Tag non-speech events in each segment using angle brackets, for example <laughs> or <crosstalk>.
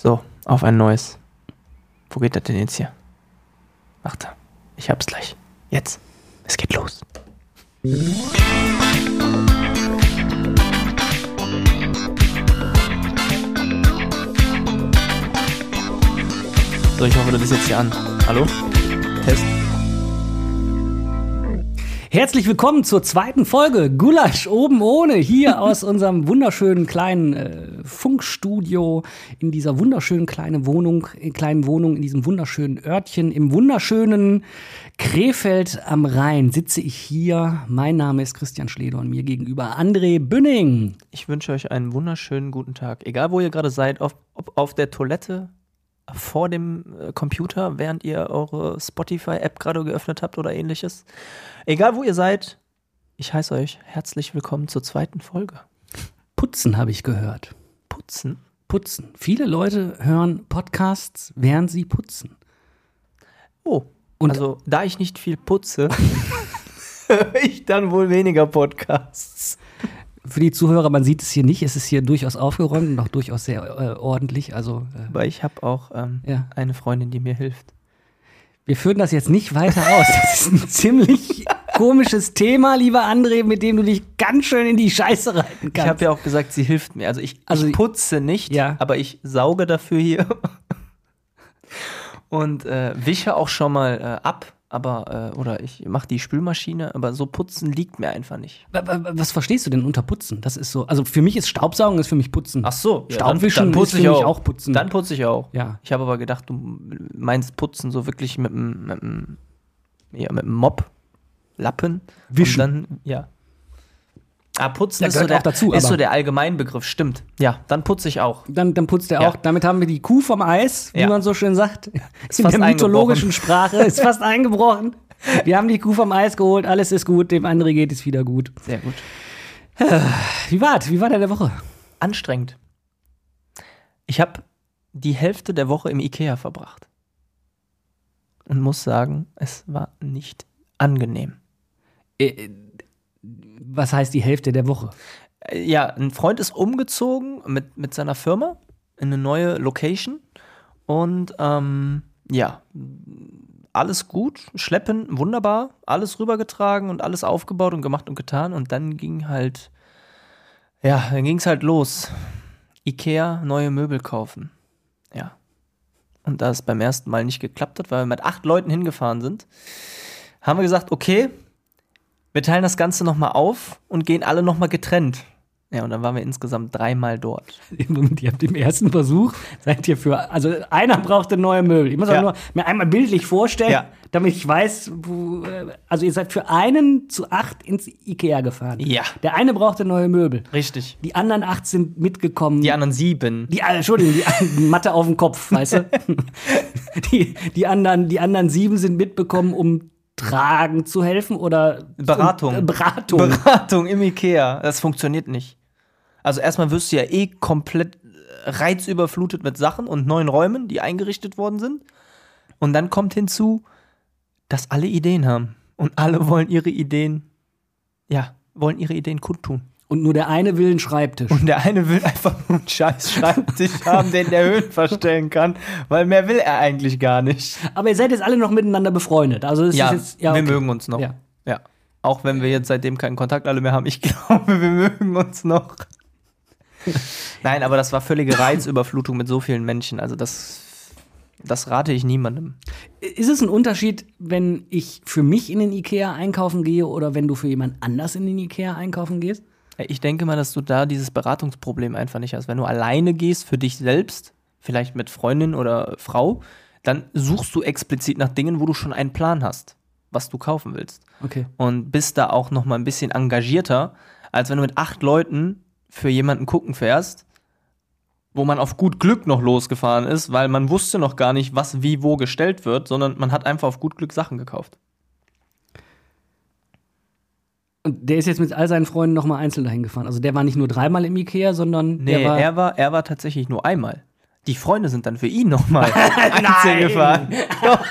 So, auf ein neues. Wo geht das denn jetzt hier? Warte, ich hab's gleich. Jetzt. Es geht los. So, ich hoffe, du bist jetzt hier an. Hallo? Test. Herzlich willkommen zur zweiten Folge Gulasch oben ohne hier <laughs> aus unserem wunderschönen kleinen äh, Funkstudio in dieser wunderschönen kleinen Wohnung, äh, kleinen Wohnung in diesem wunderschönen Örtchen im wunderschönen Krefeld am Rhein sitze ich hier. Mein Name ist Christian Schleder und mir gegenüber André Bünning. Ich wünsche euch einen wunderschönen guten Tag. Egal, wo ihr gerade seid, auf, ob auf der Toilette, vor dem äh, Computer, während ihr eure Spotify-App gerade geöffnet habt oder ähnliches. Egal, wo ihr seid, ich heiße euch herzlich willkommen zur zweiten Folge. Putzen habe ich gehört. Putzen? Putzen. Viele Leute hören Podcasts, während sie putzen. Oh, Und- also da ich nicht viel putze, <laughs> höre ich dann wohl weniger Podcasts. Für die Zuhörer, man sieht es hier nicht, es ist hier durchaus aufgeräumt und auch durchaus sehr äh, ordentlich. Also äh, Aber ich habe auch ähm, Ja. eine Freundin, die mir hilft. wir führen das jetzt nicht weiter aus. Das ist ein ziemlich komisches Thema, lieber André, mit dem du dich ganz schön in die Scheiße reiten Ich kannst. habe ja auch gesagt, sie hilft mir. Also ich, Also- ich putze nicht, Ja. aber ich sauge dafür hier. Und äh, wische auch schon mal äh, ab, aber äh, oder ich mache die Spülmaschine, aber so putzen liegt mir einfach nicht. Wa- wa- Was verstehst du denn unter Putzen? Das ist so, also für mich ist Staubsaugen ist für mich Putzen. Ach so, ja, Staubwischen dann, dann putze ist ich auch. auch Putzen. Dann putze ich auch. Ja. Ich habe aber gedacht, du meinst Putzen so wirklich mit einem mit einem ja, mit Mop, Lappen, Wischen. Und dann ja. Ah, putzen ist, so der, auch dazu, ist so der Allgemeinbegriff, stimmt. Ja, dann putze ich auch. Dann, dann putzt er Ja. auch. Damit haben wir die Kuh vom Eis, wie Ja. man so schön sagt. In fast der mythologischen Sprache. <laughs> Ist fast eingebrochen. Wir haben die Kuh vom Eis geholt, alles ist gut, dem anderen geht es wieder gut. Sehr gut. <sighs> Wie war's? Wie war deine Woche? anstrengend. Ich habe die Hälfte der Woche im Ikea verbracht. Und muss sagen, es war nicht angenehm. Äh, was heißt die Hälfte der Woche? Äh, Ja, ein Freund ist umgezogen mit, mit seiner Firma in eine neue Location. Und ähm, ja, alles gut, schleppen, wunderbar, alles rübergetragen und alles aufgebaut und gemacht und getan. Und dann ging halt, ja, dann ging es halt los. Ikea, neue Möbel kaufen. Ja. Und da es beim ersten Mal nicht geklappt hat, weil wir mit acht Leuten hingefahren sind, haben wir gesagt, okay, wir teilen das Ganze nochmal auf und gehen alle nochmal getrennt. Ja, und dann waren wir insgesamt dreimal dort. Moment, ihr habt im ersten Versuch, seid ihr für, also einer brauchte neue Möbel. Ich muss Ja. nur mir einmal bildlich vorstellen, Ja. damit ich weiß, wo, äh, also ihr seid für einen zu acht ins Ikea gefahren. Ja. Der eine brauchte neue Möbel. Richtig. Die anderen acht sind mitgekommen. Die anderen sieben. Die, äh, Entschuldigung, die <laughs> Matte auf dem Kopf, weißt du? <laughs> die, die, anderen, die anderen sieben sind mitbekommen, um tragen zu helfen oder Beratung. Um, <laughs> äh, Beratung. Beratung im Ikea. Das funktioniert nicht. Also erstmal wirst du ja eh komplett reizüberflutet mit Sachen und neuen Räumen, die eingerichtet worden sind. Und dann kommt hinzu, dass alle Ideen haben. Und alle wollen ihre Ideen, ja, wollen ihre Ideen kundtun. Und nur der eine will einen Schreibtisch. Und der eine will einfach nur einen scheiß Schreibtisch <laughs> haben, den der Höhen verstellen kann, weil mehr will er eigentlich gar nicht. Aber ihr seid jetzt alle noch miteinander befreundet. Also es Ja, ist jetzt, ja wir okay. mögen uns noch. Ja. ja. Auch wenn wir jetzt seitdem keinen Kontakt alle mehr haben. Ich <laughs> glaube, wir mögen uns noch. Nein, aber das war völlige Reizüberflutung mit so vielen Menschen. Also das, das rate ich niemandem. Ist es ein Unterschied, wenn ich für mich in den Ikea einkaufen gehe oder wenn du für jemand anders in den Ikea einkaufen gehst? Ich denke mal, dass du da dieses Beratungsproblem einfach nicht hast. Wenn du alleine gehst für dich selbst, vielleicht mit Freundin oder Frau, dann suchst du explizit nach Dingen, wo du schon einen Plan hast, was du kaufen willst. Okay. und bist da auch noch mal ein bisschen engagierter, als wenn du mit acht Leuten für jemanden gucken fährst, wo man auf gut Glück noch losgefahren ist, weil man wusste noch gar nicht, was wie wo gestellt wird, sondern man hat einfach auf gut Glück Sachen gekauft. Und der ist jetzt mit all seinen Freunden noch mal einzeln dahin gefahren. Also der war nicht nur dreimal im Ikea, sondern Nee, war er war er war tatsächlich nur einmal. Die Freunde sind dann für ihn noch mal <laughs> einzeln gefahren. Doch.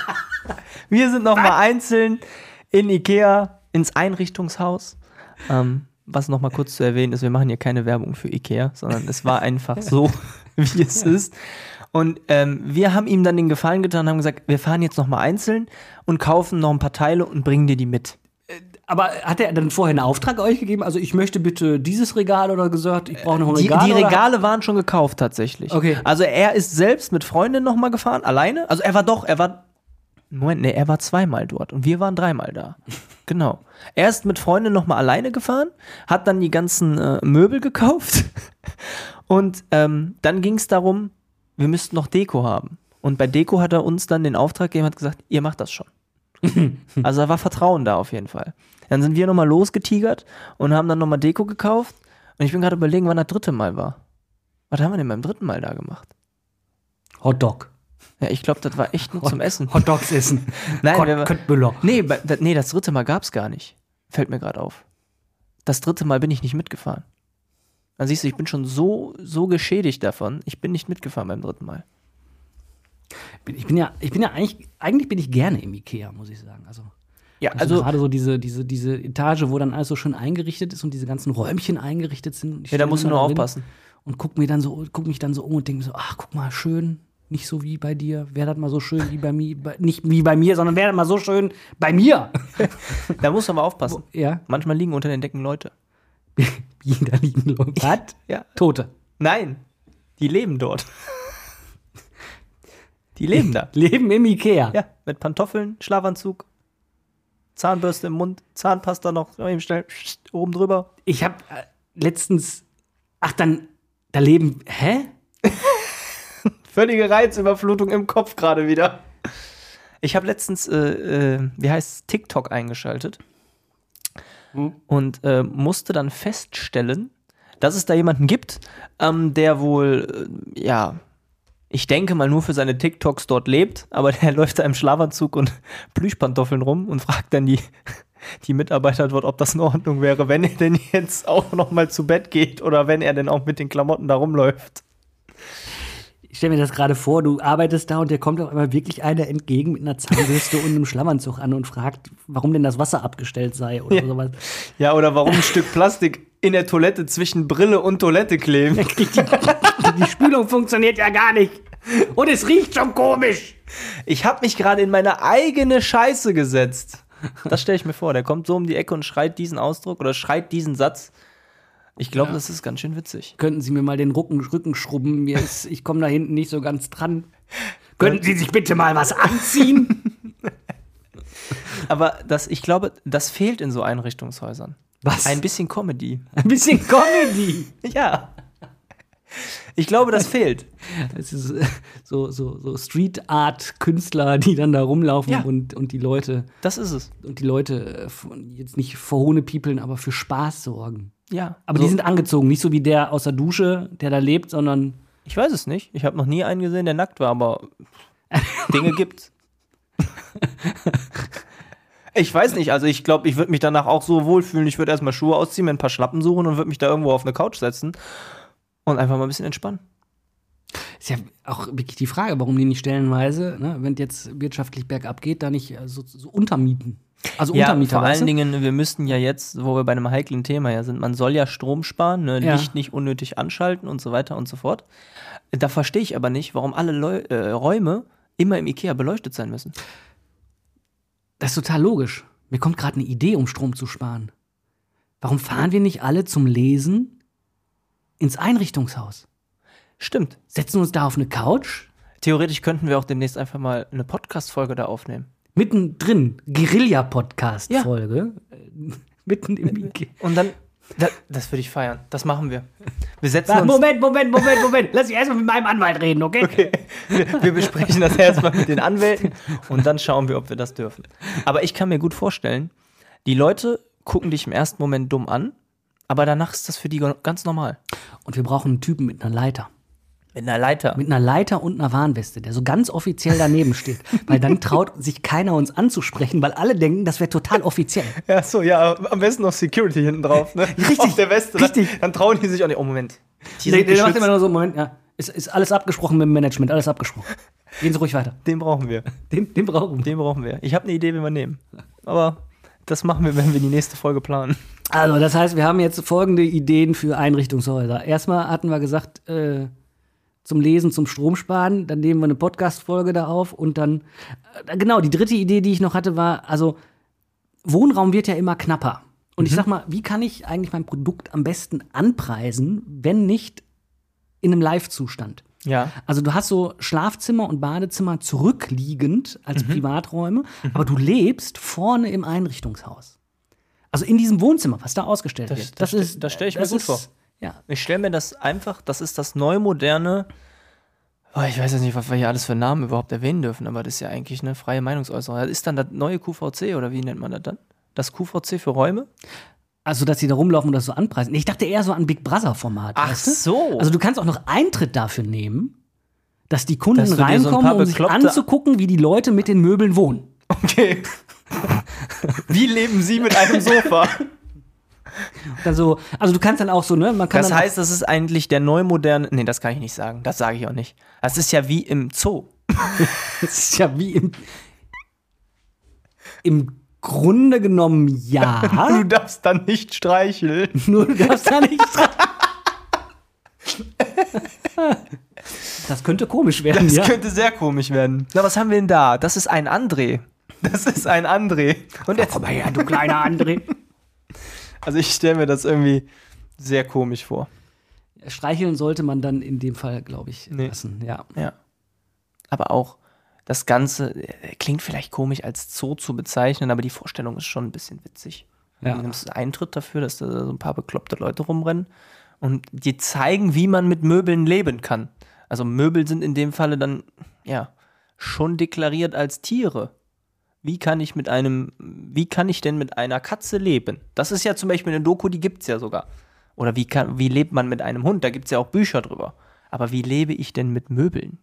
Wir sind noch mal einzeln in Ikea ins Einrichtungshaus. Ähm, was noch mal kurz zu erwähnen ist, wir machen hier keine Werbung für Ikea, sondern es war einfach so, <laughs> wie es ist. Und ähm, wir haben ihm dann den Gefallen getan und haben gesagt, wir fahren jetzt noch mal einzeln und kaufen noch ein paar Teile und bringen dir die mit. Aber hat er dann vorher einen Auftrag euch gegeben? Also ich möchte bitte dieses Regal oder gesagt, ich brauche noch ein Die, Regal? die oder? Regale waren schon gekauft tatsächlich. Okay. Also er ist selbst mit Freundin noch mal gefahren, alleine. Also er war doch, er war, Moment, nee, er war zweimal dort und wir waren dreimal da. <laughs> genau. Er ist mit Freundin noch mal alleine gefahren, hat dann die ganzen äh, Möbel gekauft <laughs> und ähm, dann ging es darum, wir müssten noch Deko haben. Und bei Deko hat er uns dann den Auftrag gegeben, hat gesagt, ihr macht das schon. <laughs> also da war Vertrauen da auf jeden Fall. Dann sind wir noch mal losgetigert und haben dann noch mal Deko gekauft. Und ich bin gerade überlegen, wann das dritte Mal war. Was haben wir denn beim dritten Mal da gemacht? Hotdog. Ja, ich glaube, das war echt nur zum Essen. Hotdogs essen. <laughs> Nein, Gott, wir- Köttbüller. Nee, nee, das dritte Mal gab es gar nicht. Fällt mir gerade auf. Das dritte Mal bin ich nicht mitgefahren. Dann siehst du, ich bin schon so, so geschädigt davon. Ich bin nicht mitgefahren beim dritten Mal. Ich bin ja, ich bin ja eigentlich, eigentlich bin ich gerne im Ikea, muss ich sagen. Also, Ja, also, also, gerade so diese, diese, diese Etage, wo dann alles so schön eingerichtet ist und diese ganzen Räumchen eingerichtet sind. Ja, da musst du nur aufpassen. Und guck mir dann so, guck mich dann so um und denke so, ach, guck mal, schön, nicht so wie bei dir. Wäre das mal so schön wie bei mir, nicht wie bei mir, sondern wäre das mal so schön bei mir. <laughs> Da musst du aber aufpassen. ja, Manchmal liegen unter den Decken Leute. <laughs> da liegen Leute. <laughs> Was? Ja. Tote. Nein, die leben dort. Die leben da. Leben im Ikea. Ja, mit Pantoffeln, Schlafanzug, Zahnbürste im Mund, Zahnpasta noch eben schnell oben drüber. Ich habe äh, letztens, ach dann, da leben, hä? <laughs> Völlige Reizüberflutung im Kopf gerade wieder. Ich habe letztens, äh, äh, wie heißt TikTok eingeschaltet und äh, musste dann feststellen, dass es da jemanden gibt, ähm, der wohl, äh, ja, ich denke mal nur für seine TikToks dort lebt, aber <laughs> der läuft da im Schlafanzug und <laughs> Plüschpantoffeln rum und fragt dann die, <laughs> die Mitarbeiter dort, ob das in Ordnung wäre, wenn er denn jetzt auch noch mal zu Bett geht oder wenn er denn auch mit den Klamotten da rumläuft. Ich stelle mir das gerade vor, du arbeitest da und dir kommt auf einmal wirklich einer entgegen mit einer Zahnbürste und einem Schlammanzug an und fragt, warum denn das Wasser abgestellt sei oder sowas. Ja, oder warum ein Stück Plastik in der Toilette zwischen Brille und Toilette kleben. Die Spülung funktioniert ja gar nicht. Und es riecht schon komisch. Ich habe mich gerade in meine eigene Scheiße gesetzt. Das stelle ich mir vor. Der kommt so um die Ecke und schreit diesen Ausdruck oder schreit diesen Satz. Ich glaube, das ist ganz schön witzig. Könnten Sie mir mal den Rücken, Rücken schrubben? Mir ist, ich komme da hinten nicht so ganz dran. Könnten Sie sich bitte mal was anziehen? <laughs> Aber das, ich glaube, das fehlt in so Einrichtungshäusern. Was? Ein bisschen Comedy. Ein bisschen Comedy. <laughs> Ja. Ich glaube, das fehlt. Es ist äh, so, so, so Street Art Künstler, die dann da rumlaufen Ja. und, und die Leute Das ist es. und die Leute äh, jetzt nicht vor Hohne piepeln, aber für Spaß sorgen. Ja. Aber so, die sind angezogen, nicht so wie der aus der Dusche, der da lebt, sondern Ich weiß es nicht. Ich habe noch nie einen gesehen, der nackt war, aber <laughs> Dinge gibt's. Ich weiß nicht, also ich glaube, ich würde mich danach auch so wohlfühlen. Ich würde erstmal Schuhe ausziehen, mir ein paar Schlappen suchen und würde mich da irgendwo auf eine Couch setzen und einfach mal ein bisschen entspannen. ist ja auch wirklich die Frage, warum die nicht stellenweise, ne, wenn es jetzt wirtschaftlich bergab geht, da nicht äh, so, so untermieten. Also Ja, Untermieter, vor allen? Dingen, wir müssten ja jetzt, wo wir bei einem heiklen Thema ja sind, man soll ja Strom sparen, ne, Ja. Licht nicht unnötig anschalten und so weiter und so fort. Da verstehe ich aber nicht, warum alle Leu äh, Räume immer im Ikea beleuchtet sein müssen. Das ist total logisch. Mir kommt gerade eine Idee, um Strom zu sparen. Warum fahren wir nicht alle zum Lesen ins Einrichtungshaus? Stimmt. Setzen uns da auf eine Couch, Theoretisch könnten wir auch demnächst einfach mal eine Podcast-Folge da aufnehmen. Mittendrin, Guerilla-Podcast-Folge, äh, <laughs> mitten im. Und dann, da, das würde ich feiern. Das machen wir. Wir setzen Ah, uns, Moment, Moment, Moment, Moment. Lass mich erstmal mit meinem Anwalt reden, okay? wir, wir besprechen das erstmal mit den Anwälten und dann schauen wir, ob wir das dürfen. Aber ich kann mir gut vorstellen, die Leute gucken dich im ersten Moment dumm an, aber danach ist das für die ganz normal. Und wir brauchen einen Typen mit einer Leiter. Mit einer Leiter. Mit einer Leiter und einer Warnweste, der so ganz offiziell daneben steht. <laughs> Weil dann traut sich keiner uns anzusprechen, weil alle denken, das wäre total offiziell. Ja, so, ja, am besten noch Security hinten drauf, ne? <laughs> Richtig, Auf der Weste. richtig. Dann, dann trauen die sich auch nicht. Oh, Moment. Die Der, sind der macht immer nur so, Moment, ja, ist, ist alles abgesprochen mit dem Management, alles abgesprochen. Gehen Sie ruhig weiter. Den brauchen wir. <laughs> Den, den brauchen wir. Den brauchen wir. Ich habe eine Idee, wie wir nehmen. Aber das machen wir, wenn wir die nächste Folge planen. Also, das heißt, wir haben jetzt folgende Ideen für Einrichtungshäuser. Erstmal hatten wir gesagt, äh, zum Lesen, zum Stromsparen. Dann nehmen wir eine Podcast-Folge da auf und dann, äh, genau, die dritte Idee, die ich noch hatte, war, also Wohnraum wird ja immer knapper. Und ich sag mal, wie kann ich eigentlich mein Produkt am besten anpreisen, wenn nicht in einem Live-Zustand? Ja. Also du hast so Schlafzimmer und Badezimmer zurückliegend als Privaträume, aber du lebst vorne im Einrichtungshaus. Also in diesem Wohnzimmer, was da ausgestellt Das- wird. das ste- das stell ich mir das gut ist- vor. Ja. Ich stelle mir das einfach, das ist das neu moderne. Oh, ich weiß jetzt nicht, was wir hier alles für Namen überhaupt erwähnen dürfen, aber das ist ja eigentlich eine freie Meinungsäußerung. Das ist dann das neue QVC oder wie nennt man das dann? Das QVC für Räume? Also, dass sie da rumlaufen und das so anpreisen. Ich dachte eher so an Big Brother-Format. Ach weißt du? so. Also, du kannst auch noch Eintritt dafür nehmen, dass die Kunden Dass so reinkommen, paar um sich anzugucken, wie die Leute mit den Möbeln wohnen. Okay. <laughs> wie leben Sie mit einem Sofa? <laughs> Dann so, also du kannst dann auch so, ne? Man kann Das dann heißt, das ist eigentlich der neu moderne. Nee, das kann ich nicht sagen. Das sage ich auch nicht. Das ist ja wie im Zoo. <laughs> das ist ja wie im, im Grunde genommen ja. <laughs> Du darfst dann nicht streicheln. <laughs> Nur du darfst da nicht dran. Das könnte komisch werden, Das ja. könnte sehr komisch werden. Na, was haben wir denn da? Das ist ein André. Das ist ein André. Und jetzt, Komm mal her, du kleiner André. Also ich stelle mir das irgendwie sehr komisch vor. Streicheln sollte man dann in dem Fall, glaube ich, Nee. lassen, ja. Ja. Aber auch das Ganze äh, klingt vielleicht komisch als Zoo zu bezeichnen, aber die Vorstellung ist schon ein bisschen witzig. Ja. Du nimmst Eintritt dafür, dass da so ein paar bekloppte Leute rumrennen und die zeigen, wie man mit Möbeln leben kann. Also Möbel sind in dem Falle dann, ja, schon deklariert als Tiere. Wie kann ich mit einem, wie kann ich denn mit einer Katze leben? Das ist ja zum Beispiel eine Doku, die gibt's ja sogar. Oder wie kann, wie lebt man mit einem Hund? Da gibt's ja auch Bücher drüber. Aber wie lebe ich denn mit Möbeln?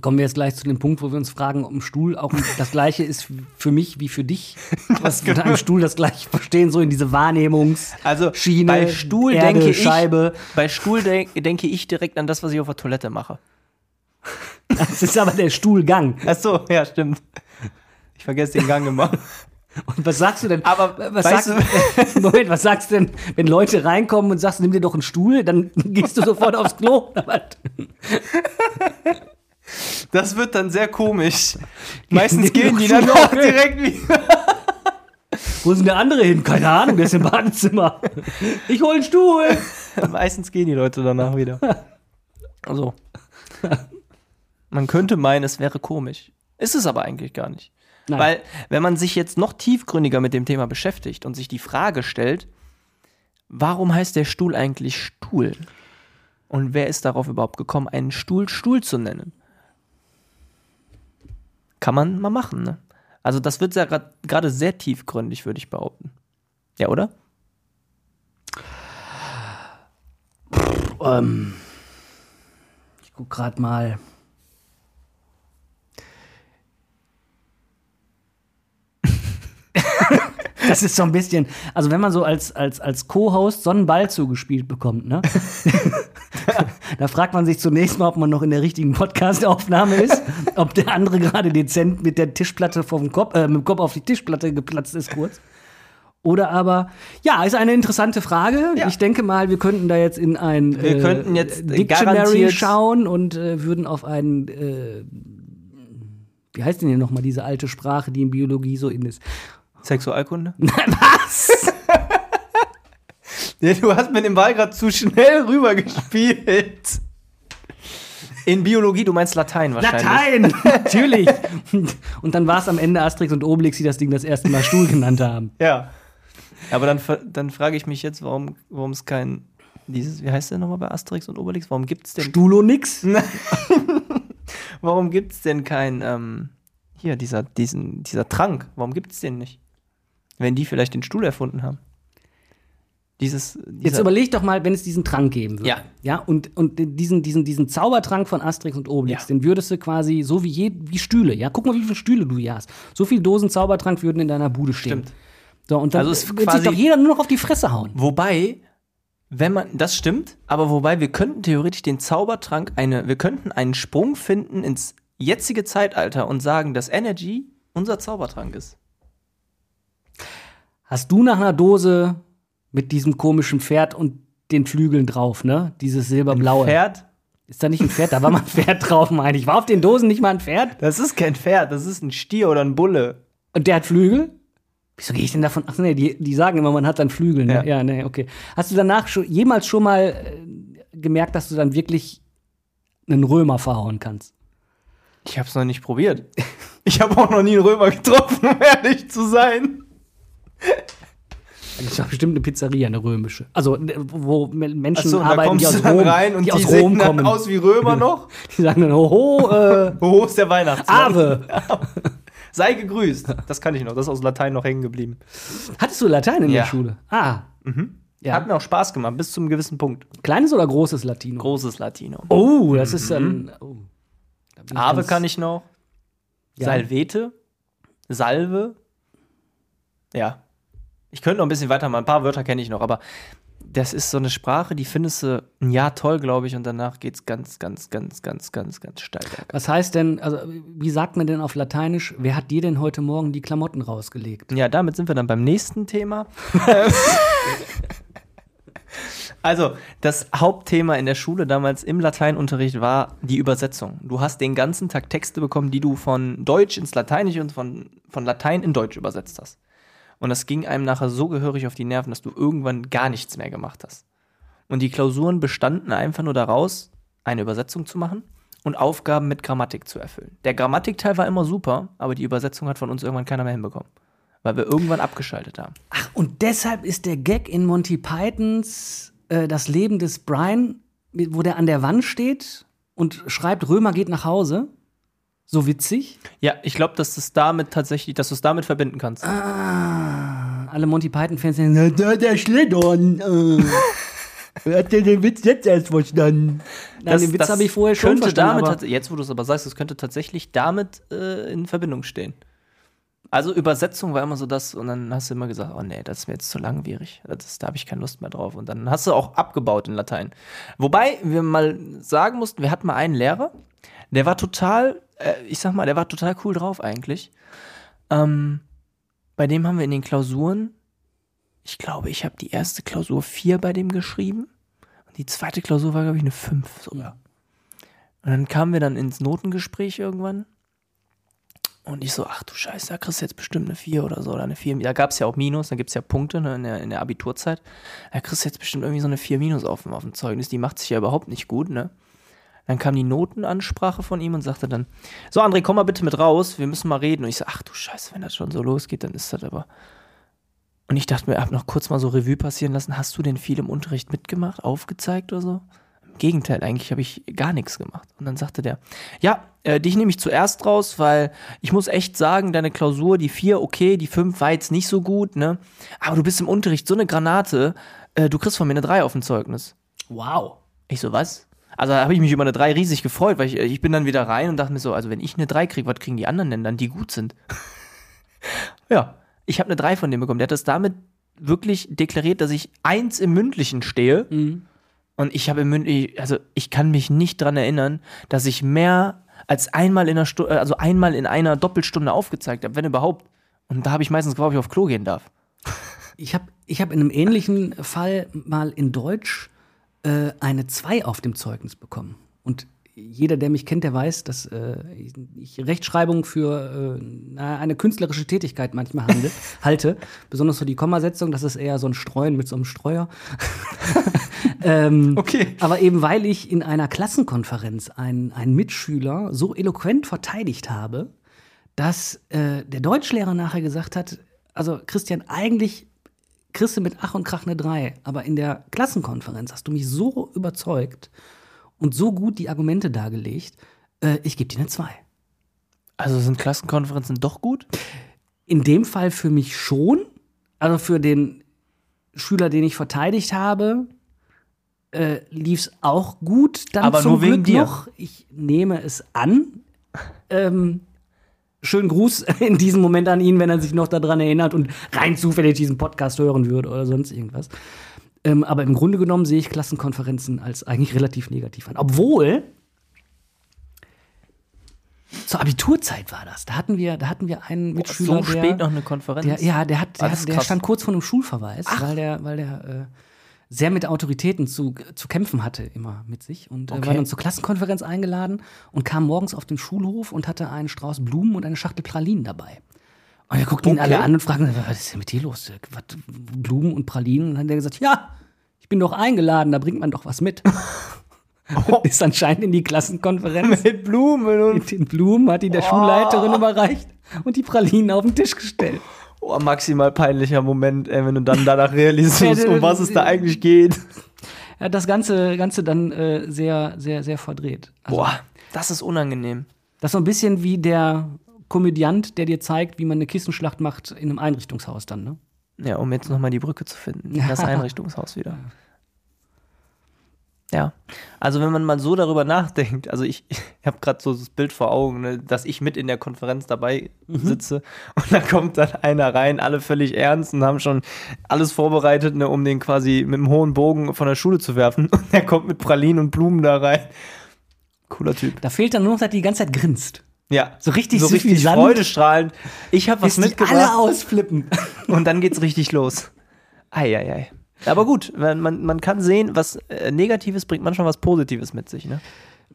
Kommen wir jetzt gleich zu dem Punkt, wo wir uns fragen, ob ein Stuhl auch das gleiche ist für mich wie für dich. Was unter einem Stuhl das gleiche verstehen, so in diese Wahrnehmungs- Also Schiene, bei Stuhl Erde, denke ich, Scheibe. bei Stuhl de denke ich direkt an das, was ich auf der Toilette mache. Das ist aber der Stuhlgang. Ach so, ja, stimmt. Ich vergesse den Gang immer. Und was sagst du denn? Aber was weißt sagst, <laughs> Moment, was sagst du denn, wenn Leute reinkommen und sagst, nimm dir doch einen Stuhl, dann <laughs> gehst du sofort aufs Klo? Das wird dann sehr komisch. Meistens gehen die dann auch direkt wieder. Wo ist denn der andere hin? Keine Ahnung, der ist im Badezimmer. Ich hol einen Stuhl. Meistens gehen die Leute danach wieder. <laughs> Also. Man könnte meinen, es wäre komisch. Ist es aber eigentlich gar nicht. Nein. Weil, wenn man sich jetzt noch tiefgründiger mit dem Thema beschäftigt und sich die Frage stellt, warum heißt der Stuhl eigentlich Stuhl? Und wer ist darauf überhaupt gekommen, einen Stuhl Stuhl zu nennen? Kann man mal machen, ne? Also, das wird ja gerade sehr tiefgründig, würde ich behaupten. Ja, oder? Ähm, ich guck grad mal. <laughs> Das ist so ein bisschen, also wenn man so als, als, als Co-Host so einen Ball zugespielt bekommt, ne? <laughs> da fragt man sich zunächst mal, ob man noch in der richtigen Podcast-Aufnahme ist, ob der andere gerade dezent mit der Tischplatte vom Kopf, äh, mit dem Kopf auf die Tischplatte geplatzt ist kurz. Oder aber, ja, ist eine interessante Frage. Ja. Ich denke mal, wir könnten da jetzt in ein Wir äh, könnten jetzt Dictionary schauen und äh, würden auf einen, äh, wie heißt denn hier nochmal diese alte Sprache, die in Biologie so in ist? Sexualkunde? <laughs> Was? <laughs> Ja, du hast mit dem Ball gerade zu schnell rübergespielt. In Biologie, du meinst Latein wahrscheinlich. Latein! <laughs> Natürlich! Und dann war es am Ende Asterix und Obelix, die das Ding das erste Mal Stuhl genannt haben. Ja. Aber dann, dann frage ich mich jetzt, warum es kein dieses, wie heißt der nochmal bei Asterix und Obelix? Warum gibt es denn, Stulo nix? warum gibt's denn kein, ähm, hier, dieser, diesen, dieser Trank, warum gibt es den nicht? Wenn die vielleicht den Stuhl erfunden haben. Dieses, Jetzt überleg doch mal, wenn es diesen Trank geben würde. Ja. Ja, und, und diesen, diesen, diesen Zaubertrank von Asterix und Obelix, Ja. den würdest du quasi so wie, je, wie Stühle, ja? Guck mal, wie viele Stühle du hier hast. So viele Dosen Zaubertrank würden in deiner Bude stehen. Stimmt. So, und dann Also wird sich doch jeder nur noch auf die Fresse hauen. Wobei, wenn man, das stimmt, aber wobei wir könnten theoretisch den Zaubertrank eine, wir könnten einen Sprung finden ins jetzige Zeitalter und sagen, dass Energy unser Zaubertrank ist. Hast du nach einer Dose mit diesem komischen Pferd und den Flügeln drauf, ne? Dieses silberblaue. Pferd Ist da nicht ein Pferd? Da war mal ein Pferd drauf, meine ich. War auf den Dosen nicht mal ein Pferd? Das ist kein Pferd, das ist ein Stier oder ein Bulle. Und der hat Flügel? Wieso gehe ich denn davon? Ach nee, die, die sagen immer, man hat dann Flügel. Ne? Ja. Ja. nee, okay. Hast du danach schon, jemals schon mal äh, gemerkt, dass du dann wirklich einen Römer verhauen kannst? Ich hab's noch nicht probiert. <laughs> Ich habe auch noch nie einen Römer getroffen, um ehrlich zu sein. Gibt doch bestimmt eine Pizzeria, eine römische. Also, äh, wo Me- Menschen da arbeiten, die aus Rom, rein und die die, aus sehen Rom dann kommen. aus wie Römer noch. <laughs> Die sagen dann, hoho, äh, <laughs> Wo ist der Weihnachtsmann? Ave. <laughs> Sei gegrüßt. Das kann ich noch, das ist aus Latein noch hängen geblieben. Hattest du Latein in Ja. der Schule? Ah. Ja. Hat mir auch Spaß gemacht, bis zu einem gewissen Punkt. Kleines oder großes Latino? Großes Latino. Oh, das ist dann. Oh. Da Ave kann ich noch. Ja. Salvete. Salve. Ja. Ich könnte noch ein bisschen weitermachen. Ein paar Wörter kenne ich noch, aber das ist so eine Sprache, die findest du ein Jahr toll, glaube ich, und danach geht's ganz, ganz, ganz, ganz, ganz, ganz steil. Was heißt denn, also wie sagt man denn auf Lateinisch, wer hat dir denn heute Morgen die Klamotten rausgelegt? Ja, damit sind wir dann beim nächsten Thema. <laughs> also, das Hauptthema in der Schule damals im Lateinunterricht war die Übersetzung. Du hast den ganzen Tag Texte bekommen, die du von Deutsch ins Lateinische und von, von Latein in Deutsch übersetzt hast. Und das ging einem nachher so gehörig auf die Nerven, dass du irgendwann gar nichts mehr gemacht hast. Und die Klausuren bestanden einfach nur daraus, eine Übersetzung zu machen und Aufgaben mit Grammatik zu erfüllen. Der Grammatikteil war immer super, aber die Übersetzung hat von uns irgendwann keiner mehr hinbekommen. Weil wir irgendwann abgeschaltet haben. Ach, und deshalb ist der Gag in Monty Pythons äh, Das Leben des Brian, wo der an der Wand steht und schreibt, Römer geht nach Hause. So witzig. Ja, ich glaube, dass das damit tatsächlich, dass du es damit verbinden kannst. Ah, alle Monty Python-Fans sagen, da, der Schlittern. <laughs> Äh. Wer hat denn den Witz jetzt erst verstanden? Nein, den Witz habe ich vorher schon verstanden. damit jetzt, wo du es aber sagst, es könnte tatsächlich damit äh, in Verbindung stehen. Also Übersetzung war immer so das, und dann hast du immer gesagt, oh nee, das ist mir jetzt zu langwierig. Das, da habe ich keine Lust mehr drauf. Und dann hast du auch abgebaut in Latein. Wobei wir mal sagen mussten, wir hatten mal einen Lehrer, der war total, äh, ich sag mal, der war total cool drauf eigentlich. Ähm, bei dem haben wir in den Klausuren, ich glaube, ich habe die erste Klausur 4 bei dem geschrieben. Und die zweite Klausur war, glaube ich, eine 5 sogar. Und dann kamen wir dann ins Notengespräch irgendwann. Und ich so, ach du Scheiße, da kriegst du jetzt bestimmt eine 4 oder so, oder eine 4. Da gab es ja auch Minus, da gibt es ja Punkte ne, in, der, in der Abiturzeit. Da kriegst du jetzt bestimmt irgendwie so eine 4 Minus auf, dem- auf dem Zeugnis. Die macht sich ja überhaupt nicht gut, ne? Dann kam die Notenansprache von ihm und sagte dann, so André, komm mal bitte mit raus, wir müssen mal reden. Und ich so, ach du Scheiße, wenn das schon so losgeht, dann ist das aber. Und ich dachte mir, hab noch kurz mal so Revue passieren lassen, hast du denn viel im Unterricht mitgemacht, aufgezeigt oder so? Im Gegenteil, eigentlich habe ich gar nichts gemacht. Und dann sagte der, ja, äh, dich nehme ich zuerst raus, weil ich muss echt sagen, deine Klausur, die vier, okay, die fünf war jetzt nicht so gut, ne? Aber du bist im Unterricht so eine Granate, äh, du kriegst von mir eine drei auf dem Zeugnis. wow. Ich so, was? Also da habe ich mich über eine 3 riesig gefreut, weil ich, ich bin dann wieder rein und dachte mir so, also wenn ich eine 3 kriege, was kriegen die anderen denn dann, die gut sind? <laughs> ja, ich habe eine 3 von dem bekommen. Der hat das damit wirklich deklariert, dass ich eins im Mündlichen stehe. Und ich habe im Mündlichen, also ich kann mich nicht dran erinnern, dass ich mehr als einmal in einer Stunde, also einmal in einer Doppelstunde aufgezeigt habe, wenn überhaupt. Und da habe ich meistens ob ich auf Klo gehen darf. Ich habe ich hab in einem ähnlichen Fall mal in Deutsch äh, eine 2 auf dem Zeugnis bekommen. Und jeder, der mich kennt, der weiß, dass äh, ich Rechtschreibung für äh, eine künstlerische Tätigkeit manchmal handle, <laughs> halte. Besonders so die Kommasetzung, das ist eher so ein Streuen mit so einem Streuer. <laughs> ähm, Okay. aber eben weil ich in einer Klassenkonferenz einen, einen Mitschüler so eloquent verteidigt habe, dass äh, der Deutschlehrer nachher gesagt hat, also Christian, eigentlich kriegst du mit Ach und Krach eine 3, aber in der Klassenkonferenz hast du mich so überzeugt und so gut die Argumente dargelegt, äh, ich gebe dir eine 2. Also sind Klassenkonferenzen doch gut? In dem Fall für mich schon, also für den Schüler, den ich verteidigt habe, äh, lief es auch gut. Dann Aber zum nur wegen Glück dir. noch. Ich nehme es an. Ähm, schönen Gruß <laughs> in diesem Moment an ihn, wenn er sich noch daran erinnert und rein zufällig diesen Podcast hören würde oder sonst irgendwas. Ähm, aber im Grunde genommen sehe ich Klassenkonferenzen als eigentlich relativ negativ an. Obwohl, zur Abiturzeit war das. Da hatten wir, da hatten wir einen Mitschüler, so der, spät noch eine Konferenz? der, ja, der, hat, der, der stand kurz vor einem Schulverweis, weil der, weil der äh, sehr mit Autoritäten zu, zu kämpfen hatte, immer mit sich. Und er Okay. war dann zur Klassenkonferenz eingeladen und kam morgens auf den Schulhof und hatte einen Strauß Blumen und eine Schachtel Pralinen dabei. Und er guckten ihn Okay. alle an und fragten, was ist denn mit dir los? Was, Blumen und Pralinen? Und dann hat er gesagt, ja, ich bin doch eingeladen, da bringt man doch was mit. Und <laughs> ist anscheinend in die Klassenkonferenz <laughs> Mit Blumen und mit den Blumen, hat die der Schulleiterin überreicht und die Pralinen auf den Tisch gestellt. Oh, maximal peinlicher Moment, ey, wenn du dann danach realisierst, <laughs> um was es da eigentlich geht. Er hat das Ganze, Ganze dann äh, sehr, sehr, sehr verdreht. Also, Boah, das ist unangenehm. Das ist so ein bisschen wie der Komödiant, der dir zeigt, wie man eine Kissenschlacht macht in einem Einrichtungshaus dann, ne? Ja, um jetzt nochmal die Brücke zu finden. Das <laughs> Einrichtungshaus wieder. Ja, also wenn man mal so darüber nachdenkt, also ich, ich habe gerade so das Bild vor Augen, ne, dass ich mit in der Konferenz dabei sitze und da kommt dann einer rein, alle völlig ernst und haben schon alles vorbereitet, ne, um den quasi mit einem hohen Bogen von der Schule zu werfen und der kommt mit Pralinen und Blumen da rein. Cooler Typ. Da fehlt dann nur noch, dass die ganze Zeit grinst. Ja, So richtig so richtig freudestrahlend. Ich habe was die mitgebracht. alle ausflippen. Und dann geht's richtig los. Eieiei. Aber gut, man, man kann sehen, was äh, Negatives bringt manchmal was Positives mit sich. Ne?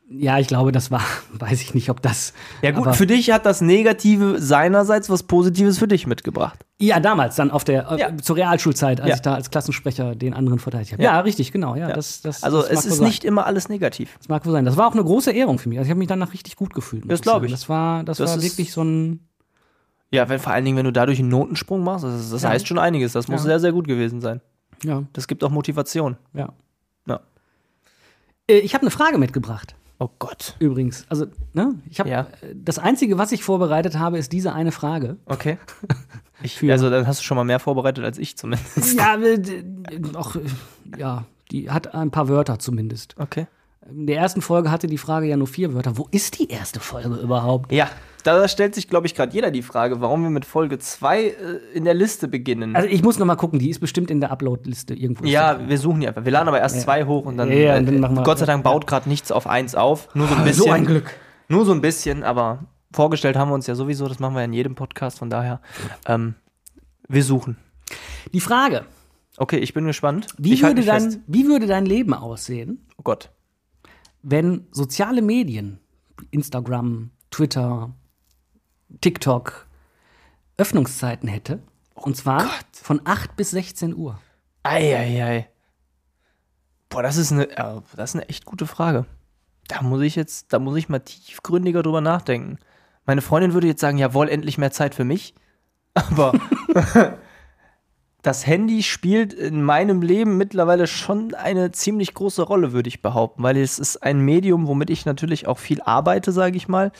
Ja, ich glaube, das war, <laughs> weiß ich nicht, ob das. Ja gut, für dich hat das Negative seinerseits was Positives für dich mitgebracht. Ja, damals, dann auf der, äh, Ja. zur Realschulzeit, als Ja. ich da als Klassensprecher den anderen verteidigt habe. Ja. Ja. richtig, genau. Ja, Das, das, Also das es ist sein. nicht immer alles negativ. Das mag wohl sein. Das war auch eine große Ehrung für mich. Also ich habe mich danach richtig gut gefühlt. Das glaub sagen. ich. Das war, das Das war wirklich so ein. Ja, wenn, vor allen Dingen, wenn du dadurch einen Notensprung machst, das, das heißt schon einiges. Das muss sehr, sehr gut gewesen sein. Ja, Das gibt auch Motivation. ja. Ja. Äh, Ich habe eine Frage mitgebracht. Oh Gott. Übrigens, also ne, ich habe Ja. äh, das einzige, was ich vorbereitet habe, ist diese eine Frage. Okay. <laughs> Ich, also dann hast du schon mal mehr vorbereitet als ich zumindest. Ja, auch, äh, ja, die hat ein paar Wörter zumindest. Okay. In der ersten Folge hatte die Frage ja nur vier Wörter. Wo ist die erste Folge überhaupt? Ja, da stellt sich, glaube ich, gerade jeder die Frage, warum wir mit Folge 2 äh, in der Liste beginnen. Also ich muss noch mal gucken, die ist bestimmt in der Upload-Liste irgendwo. Ja, wir suchen die einfach. Wir laden aber erst zwei hoch und dann, Ja, ja, äh, und dann machen wir- Gott sei Dank baut gerade nichts auf eins auf. Nur so ein bisschen. so ein Glück. Nur so ein bisschen, aber vorgestellt haben wir uns ja sowieso, das machen wir in jedem Podcast, von daher. Ähm, wir suchen. Die Frage, Okay, ich bin gespannt. wie, ich halt würde dein, fest. wie würde dein Leben aussehen, Oh Gott. Wenn soziale Medien, Instagram, Twitter, TikTok, Öffnungszeiten hätte? Und zwar Gott. von 8 bis 16 Uhr. Eieiei. Boah, das ist eine, äh, das ist eine echt gute Frage. Da muss ich jetzt, da muss ich mal tiefgründiger drüber nachdenken. Meine Freundin würde jetzt sagen, jawohl, endlich mehr Zeit für mich. Aber <laughs> <laughs> das Handy spielt in meinem Leben mittlerweile schon eine ziemlich große Rolle, würde ich behaupten, weil es ist ein Medium, womit ich natürlich auch viel arbeite, sage ich mal.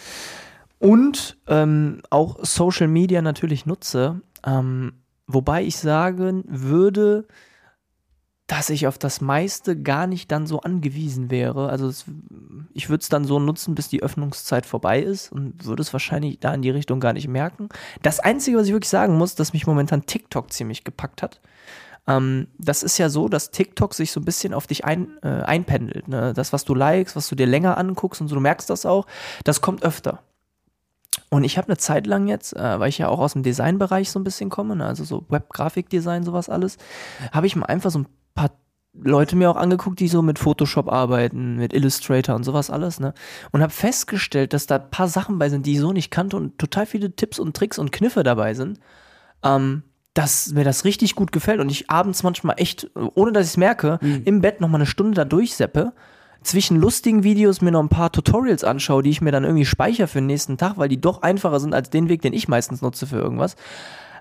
Und ähm, auch Social Media natürlich nutze. Ähm, wobei ich sagen würde, dass ich auf das meiste gar nicht dann so angewiesen wäre. Also es, ich würde es dann so nutzen, bis die Öffnungszeit vorbei ist und würde es wahrscheinlich da in die Richtung gar nicht merken. Das Einzige, was ich wirklich sagen muss, dass mich momentan TikTok ziemlich gepackt hat. Ähm, das ist ja so, dass TikTok sich so ein bisschen auf dich ein, äh, einpendelt. Ne? Das, was du likest, was du dir länger anguckst und so, du merkst das auch, das kommt öfter. Und ich habe eine Zeit lang jetzt, äh, weil ich ja auch aus dem Designbereich so ein bisschen komme, ne, also so Web-Grafikdesign, sowas alles, habe ich mal einfach so ein paar Leute mir auch angeguckt, die so mit Photoshop arbeiten, mit Illustrator und sowas alles, ne? Und habe festgestellt, dass da ein paar Sachen bei sind, die ich so nicht kannte und total viele Tipps und Tricks und Kniffe dabei sind, ähm, dass mir das richtig gut gefällt und ich abends manchmal echt, ohne dass ich es merke, im Bett noch mal eine Stunde da durchseppe zwischen lustigen Videos mir noch ein paar Tutorials anschaue, die ich mir dann irgendwie speichere für den nächsten Tag, weil die doch einfacher sind als den Weg, den ich meistens nutze für irgendwas.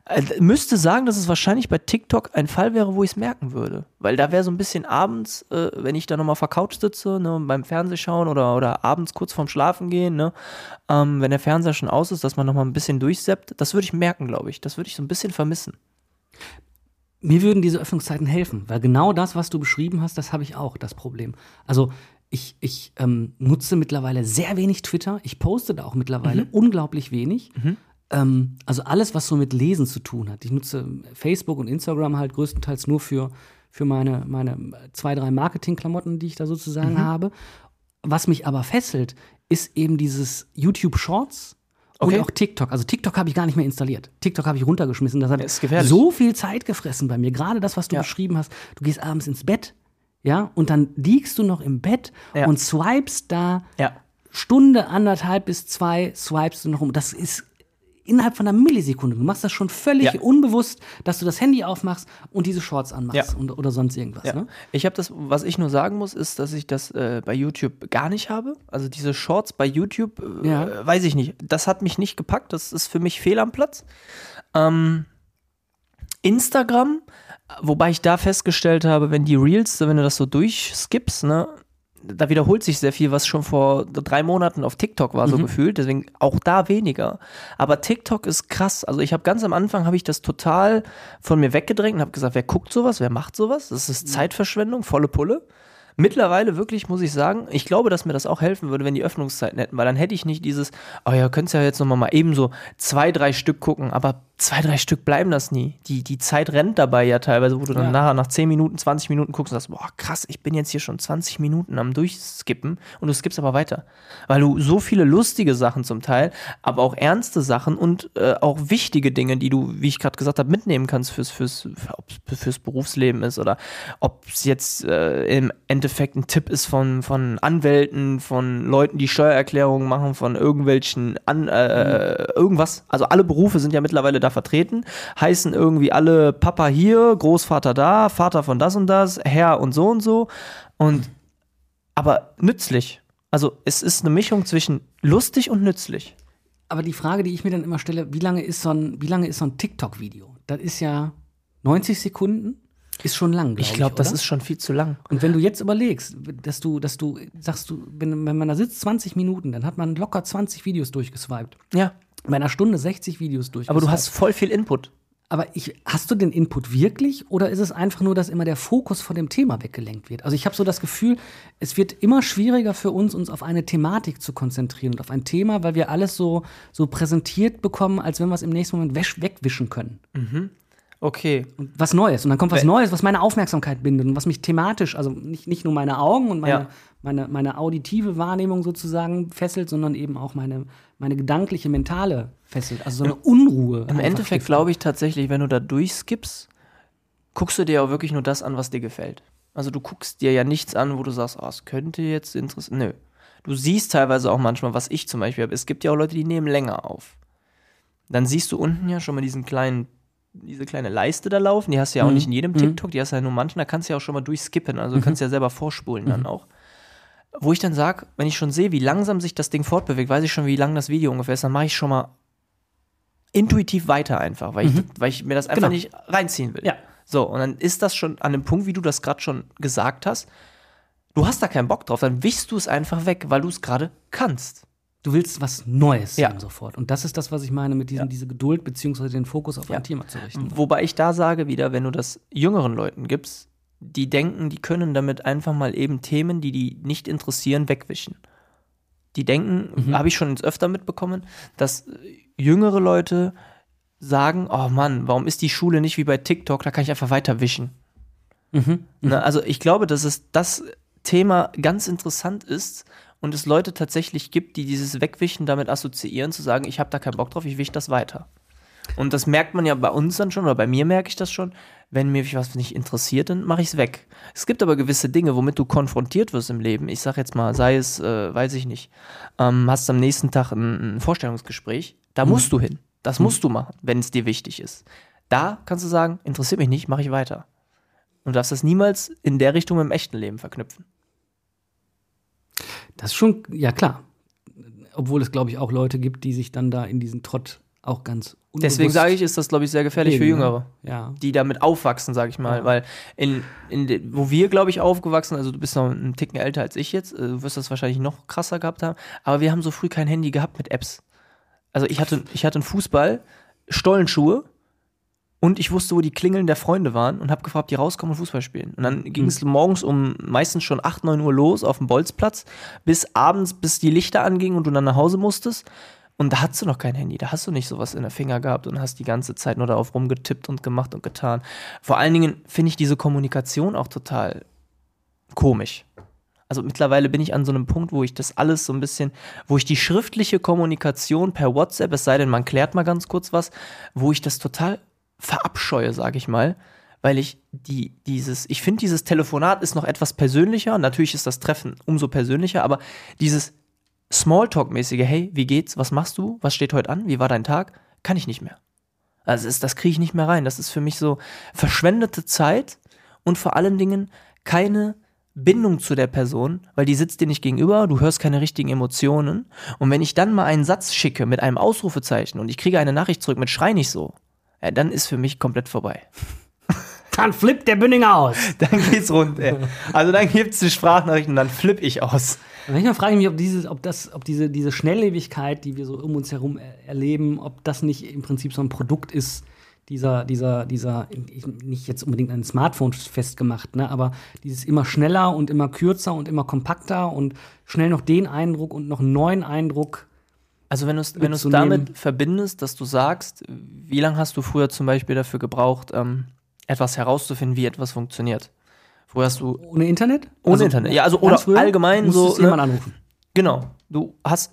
Äh, müsste sagen, dass es wahrscheinlich bei TikTok ein Fall wäre, wo ich es merken würde. Weil da wäre so ein bisschen abends, äh, wenn ich da nochmal auf der Couch sitze, ne, beim Fernsehschauen oder, oder abends kurz vorm Schlafen gehen, ne, ähm, wenn der Fernseher schon aus ist, dass man nochmal ein bisschen durchseppt, das würde ich merken, glaube ich. Das würde ich so ein bisschen vermissen. Mir würden diese Öffnungszeiten helfen, weil genau das, was du beschrieben hast, das habe ich auch, das Problem. Also ich, ich ähm, nutze mittlerweile sehr wenig Twitter. Ich poste da auch mittlerweile Mhm. unglaublich wenig. Ähm, also alles, was so mit Lesen zu tun hat. Ich nutze Facebook und Instagram halt größtenteils nur für, für meine, meine zwei, drei Marketingklamotten, die ich da sozusagen Mhm. habe. Was mich aber fesselt, ist eben dieses YouTube Shorts Okay. Und auch TikTok. Also TikTok habe ich gar nicht mehr installiert. TikTok habe ich runtergeschmissen. Das hat gefährlich. so viel Zeit gefressen bei mir. Gerade das, was du Ja. beschrieben hast. Du gehst abends ins Bett, ja, und dann liegst du noch im Bett Ja. und swipest da Ja. Stunde, anderthalb bis zwei, swipest du noch um. Das ist innerhalb von einer Millisekunde. Du machst das schon völlig Ja. unbewusst, dass du das Handy aufmachst und diese Shorts anmachst Ja. und, oder sonst irgendwas. Ja. Ne? Ich habe das, was ich nur sagen muss, ist, dass ich das äh, bei YouTube gar nicht habe. Also diese Shorts bei YouTube, äh, weiß ich nicht. Das hat mich nicht gepackt. Das ist für mich fehl am Platz. Ähm, Instagram, wobei ich da festgestellt habe, wenn die Reels, wenn du das so durchskippst, ne, da wiederholt sich sehr viel, was schon vor drei Monaten auf TikTok war, so gefühlt. Deswegen auch da weniger. Aber TikTok ist krass. Also ich habe ganz am Anfang habe ich das total von mir weggedrängt und habe gesagt, wer guckt sowas, wer macht sowas? Das ist Zeitverschwendung, volle Pulle. Mittlerweile wirklich, muss ich sagen, ich glaube, dass mir das auch helfen würde, wenn die Öffnungszeiten hätten, weil dann hätte ich nicht dieses, oh ja, könntest ja jetzt nochmal mal eben so zwei, drei Stück gucken, aber zwei, drei Stück bleiben das nie. Die, die Zeit rennt dabei ja teilweise, wo du dann Ja. nachher nach 10 Minuten, 20 Minuten guckst und sagst, boah, krass, ich bin jetzt hier schon 20 Minuten am Durchskippen und du skippst aber weiter. Weil du so viele lustige Sachen zum Teil, aber auch ernste Sachen und äh, auch wichtige Dinge, die du, wie ich gerade gesagt habe, mitnehmen kannst fürs, fürs, fürs Berufsleben ist oder ob es jetzt äh, im Endeffekt ein Tipp ist von, von Anwälten, von Leuten, die Steuererklärungen machen, von irgendwelchen An, äh, irgendwas. Also alle Berufe sind ja mittlerweile da vertreten, heißen irgendwie alle Papa hier, Großvater da, Vater von das und das, Herr und so und so. Und aber nützlich. Also es ist eine Mischung zwischen lustig und nützlich. Aber die Frage, die ich mir dann immer stelle, wie lange ist so ein, wie lange ist so ein TikTok-Video? Das ist ja 90 Sekunden, ist schon lang. Glaub Ich glaube, das ist schon viel zu lang. Und wenn du jetzt überlegst, dass du, dass du, sagst du, wenn, wenn man da sitzt 20 Minuten, dann hat man locker 20 Videos durchgeswiped. Ja. Bei einer Stunde 60 Videos durchgeswiped. Aber du hast voll viel Input. Aber ich, hast du den Input wirklich oder ist es einfach nur, dass immer der Fokus von dem Thema weggelenkt wird? Also ich habe so das Gefühl, es wird immer schwieriger für uns, uns auf eine Thematik zu konzentrieren und auf ein Thema, weil wir alles so, so präsentiert bekommen, als wenn wir es im nächsten Moment wäsch, wegwischen können. Okay. Und was Neues. Und dann kommt was Neues, was meine Aufmerksamkeit bindet und was mich thematisch, also nicht, nicht nur meine Augen und meine, Ja. meine, meine auditive Wahrnehmung sozusagen fesselt, sondern eben auch meine, meine gedankliche, mentale fesselt. Also so eine Unruhe. Im Endeffekt glaube ich tatsächlich, wenn du da durchskippst, guckst du dir auch wirklich nur das an, was dir gefällt. Also du guckst dir ja nichts an, wo du sagst, oh, es könnte jetzt interessant. Nö. Du siehst teilweise auch manchmal, was ich zum Beispiel habe. Es gibt ja auch Leute, die nehmen länger auf. Dann siehst du unten ja schon mal diesen kleinen, diese kleine Leiste da laufen. Die hast du ja auch nicht in jedem TikTok, die hast du ja nur manchen. Da kannst du ja auch schon mal durchskippen. Also du kannst ja selber vorspulen dann auch. Wo ich dann sage, wenn ich schon sehe, wie langsam sich das Ding fortbewegt, weiß ich schon, wie lang das Video ungefähr ist, dann mache ich schon mal intuitiv weiter einfach, weil, ich, weil ich mir das einfach Genau. nicht reinziehen will. Ja. So, und dann ist das schon an dem Punkt, wie du das gerade schon gesagt hast, du hast da keinen Bock drauf, dann wischst du es einfach weg, weil du es gerade kannst. Du willst was Neues Ja. sofort. Und das ist das, was ich meine mit diesem, diese Geduld beziehungsweise den Fokus auf ein Thema zu richten. Wobei ich da sage wieder, wenn du das jüngeren Leuten gibst, die denken, die können damit einfach mal eben Themen, die die nicht interessieren, wegwischen. Die denken, habe ich schon öfter mitbekommen, dass äh, jüngere Leute sagen, oh Mann, warum ist die Schule nicht wie bei TikTok, da kann ich einfach weiterwischen. Ne, also ich glaube, dass es das Thema ganz interessant ist und es Leute tatsächlich gibt, die dieses Wegwischen damit assoziieren, zu sagen, ich habe da keinen Bock drauf, ich wisch das weiter. Und das merkt man ja bei uns dann schon, oder bei mir merke ich das schon, wenn mich was nicht interessiert, dann mache ich es weg. Es gibt aber gewisse Dinge, womit du konfrontiert wirst im Leben. Ich sage jetzt mal, sei es, äh, weiß ich nicht, ähm, hast am nächsten Tag ein, ein Vorstellungsgespräch, da musst du hin. Das musst du machen, wenn es dir wichtig ist. Da kannst du sagen, interessiert mich nicht, mache ich weiter. Und du darfst das niemals in der Richtung im echten Leben verknüpfen. Das ist schon, ja klar. Obwohl es, glaube ich, auch Leute gibt, die sich dann da in diesen Trott auch ganz Deswegen sage ich, ist das, glaube ich, sehr gefährlich für legen, ne? Jüngere. Ja. die damit aufwachsen, sag ich mal. Ja. Weil in, in wo wir, glaube ich, aufgewachsen, also du bist noch einen Ticken älter als ich jetzt, äh, du wirst das wahrscheinlich noch krasser gehabt haben, aber wir haben so früh kein Handy gehabt mit Apps. Also ich hatte, ich hatte einen Fußball, Stollenschuhe und ich wusste, wo die Klingeln der Freunde waren und habe gefragt, ob die rauskommen und Fußball spielen. Und dann ging es morgens um meistens schon 8, 9 Uhr los auf dem Bolzplatz, bis abends, bis die Lichter angingen und du dann nach Hause musstest. Und da hast du noch kein Handy, da hast du nicht sowas in der Finger gehabt und hast die ganze Zeit nur darauf rumgetippt und gemacht und getan. Vor allen Dingen finde ich diese Kommunikation auch total komisch. Also mittlerweile bin ich an so einem Punkt, wo ich das alles so ein bisschen, wo ich die schriftliche Kommunikation per WhatsApp, es sei denn, man klärt mal ganz kurz was, wo ich das total verabscheue, sage ich mal, weil ich die, dieses, ich finde, dieses Telefonat ist noch etwas persönlicher. Natürlich ist das Treffen umso persönlicher, aber dieses Smalltalk-mäßige, hey, wie geht's, was machst du, was steht heute an, wie war dein Tag, kann ich nicht mehr. Also ist, das kriege ich nicht mehr rein. Das ist für mich so verschwendete Zeit und vor allen Dingen keine Bindung zu der Person, weil die sitzt dir nicht gegenüber, du hörst keine richtigen Emotionen. Und wenn ich dann mal einen Satz schicke mit einem Ausrufezeichen und ich kriege eine Nachricht zurück mit Schrei nicht so, ja, dann ist für mich komplett vorbei. <laughs> Dann flippt der Bünding aus. Dann geht's rund. Ey. Also dann gibt's die Sprachnachrichten und dann flipp ich aus. Manchmal frage ich mich, ob, dieses, ob, das, ob diese, diese Schnelllebigkeit, die wir so um uns herum er erleben, ob das nicht im Prinzip so ein Produkt ist dieser, dieser, dieser, nicht jetzt unbedingt an Smartphone festgemacht, ne, aber dieses immer schneller und immer kürzer und immer kompakter und schnell noch den Eindruck und noch einen neuen Eindruck. Also wenn du es wenn du's damit verbindest, dass du sagst, wie lange hast du früher zum Beispiel dafür gebraucht, ähm, etwas herauszufinden, wie etwas funktioniert? Wo hast du. Ohne Internet? Ohne also, Internet. Ja, also oder allgemein so. Ne? jemand anrufen. Genau. Du hast,